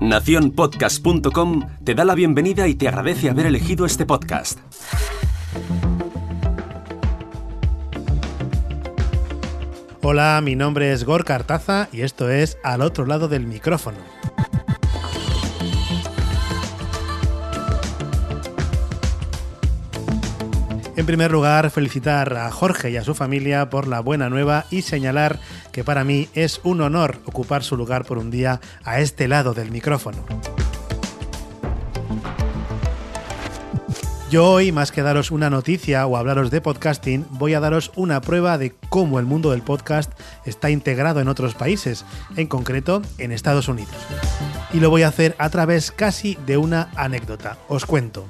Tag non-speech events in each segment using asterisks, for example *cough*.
Naciónpodcast.com te da la bienvenida y te agradece haber elegido este podcast. Hola, mi nombre es Gor Cartaza y esto es Al otro lado del micrófono. En primer lugar, felicitar a Jorge y a su familia por la buena nueva y señalar que para mí es un honor ocupar su lugar por un día a este lado del micrófono. Yo hoy, más que daros una noticia o hablaros de podcasting, voy a daros una prueba de cómo el mundo del podcast está integrado en otros países, en concreto en Estados Unidos. Y lo voy a hacer a través casi de una anécdota. Os cuento.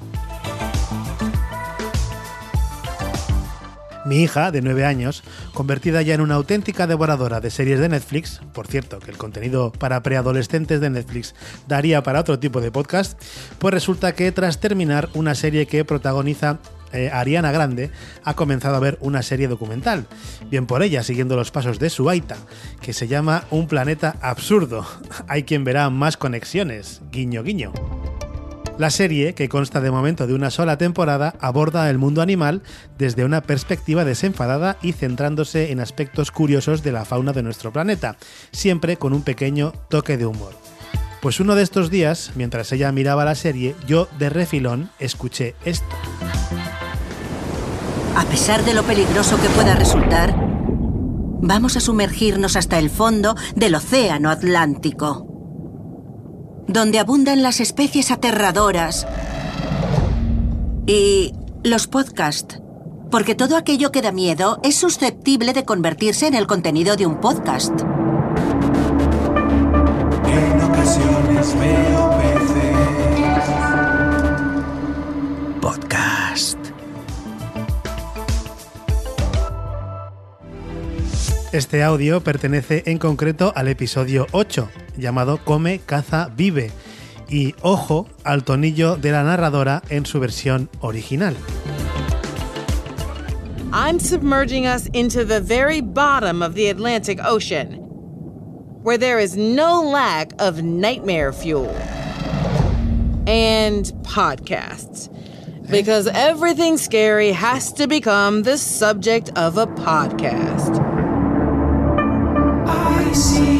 Mi hija, de 9 años, convertida ya en una auténtica devoradora de series de Netflix, por cierto, que el contenido para preadolescentes de Netflix daría para otro tipo de podcast, pues resulta que tras terminar una serie que protagoniza eh, Ariana Grande ha comenzado a ver una serie documental. Bien por ella, siguiendo los pasos de su Aita, que se llama Un planeta absurdo. *laughs* Hay quien verá más conexiones. Guiño, guiño. La serie, que consta de momento de una sola temporada, aborda el mundo animal desde una perspectiva desenfadada y centrándose en aspectos curiosos de la fauna de nuestro planeta, siempre con un pequeño toque de humor. Pues uno de estos días, mientras ella miraba la serie, yo de refilón escuché esto. A pesar de lo peligroso que pueda resultar, vamos a sumergirnos hasta el fondo del Océano Atlántico donde abundan las especies aterradoras y los podcasts, porque todo aquello que da miedo es susceptible de convertirse en el contenido de un podcast. En ocasiones veo peces. Podcast. Este audio pertenece en concreto al episodio 8, llamado Come, Caza, Vive, y ojo al tonillo de la narradora en su versión original. I'm submerging us into the very bottom of the Atlantic Ocean, where there is no lack of nightmare fuel and podcasts. Because everything scary has to become the subject of a podcast. I see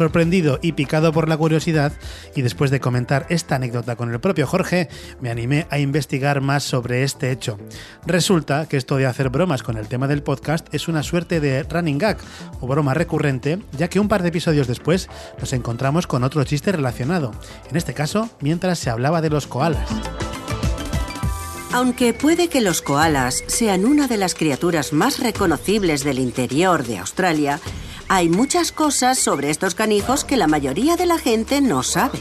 Sorprendido y picado por la curiosidad, y después de comentar esta anécdota con el propio Jorge, me animé a investigar más sobre este hecho. Resulta que esto de hacer bromas con el tema del podcast es una suerte de running gag o broma recurrente, ya que un par de episodios después nos encontramos con otro chiste relacionado, en este caso mientras se hablaba de los koalas. Aunque puede que los koalas sean una de las criaturas más reconocibles del interior de Australia, hay muchas cosas sobre estos canijos que la mayoría de la gente no sabe.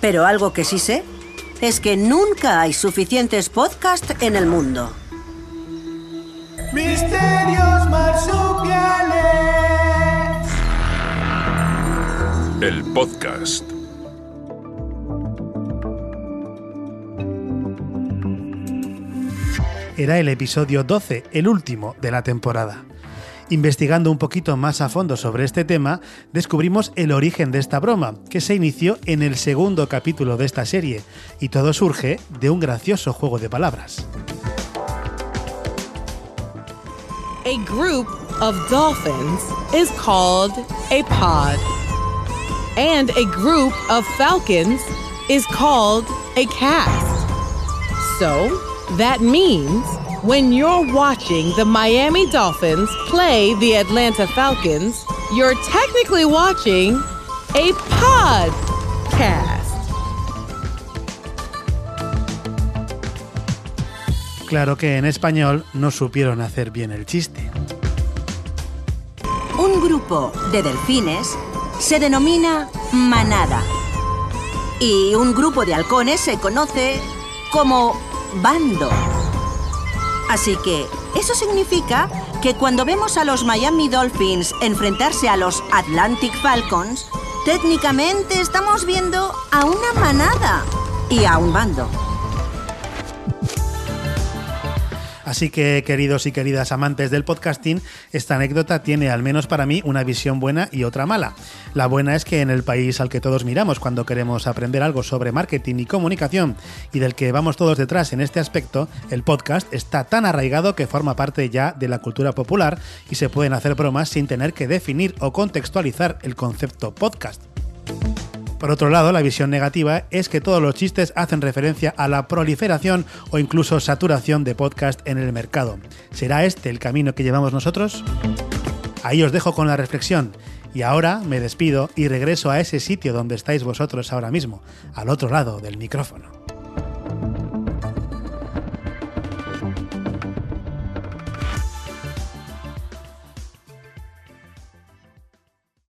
Pero algo que sí sé es que nunca hay suficientes podcasts en el mundo. Misterios marsupiales. El podcast. Era el episodio 12, el último de la temporada. Investigando un poquito más a fondo sobre este tema, descubrimos el origen de esta broma, que se inició en el segundo capítulo de esta serie, y todo surge de un gracioso juego de palabras. A group of dolphins is called a pod. And a group of falcons is called a cast. So, that means when you're watching the Miami Dolphins play the Atlanta Falcons, you're technically watching a podcast. Claro que en español no supieron hacer bien el chiste. Un grupo de delfines se denomina manada. Y un grupo de halcones se conoce como bando. Así que eso significa que cuando vemos a los Miami Dolphins enfrentarse a los Atlantic Falcons, técnicamente estamos viendo a una manada y a un bando. Así que, queridos y queridas amantes del podcasting, esta anécdota tiene, al menos para mí, una visión buena y otra mala. La buena es que en el país al que todos miramos cuando queremos aprender algo sobre marketing y comunicación y del que vamos todos detrás en este aspecto, el podcast está tan arraigado que forma parte ya de la cultura popular y se pueden hacer bromas sin tener que definir o contextualizar el concepto podcast. Por otro lado, la visión negativa es que todos los chistes hacen referencia a la proliferación o incluso saturación de podcast en el mercado. ¿Será este el camino que llevamos nosotros? Ahí os dejo con la reflexión. Y ahora me despido y regreso a ese sitio donde estáis vosotros ahora mismo, al otro lado del micrófono.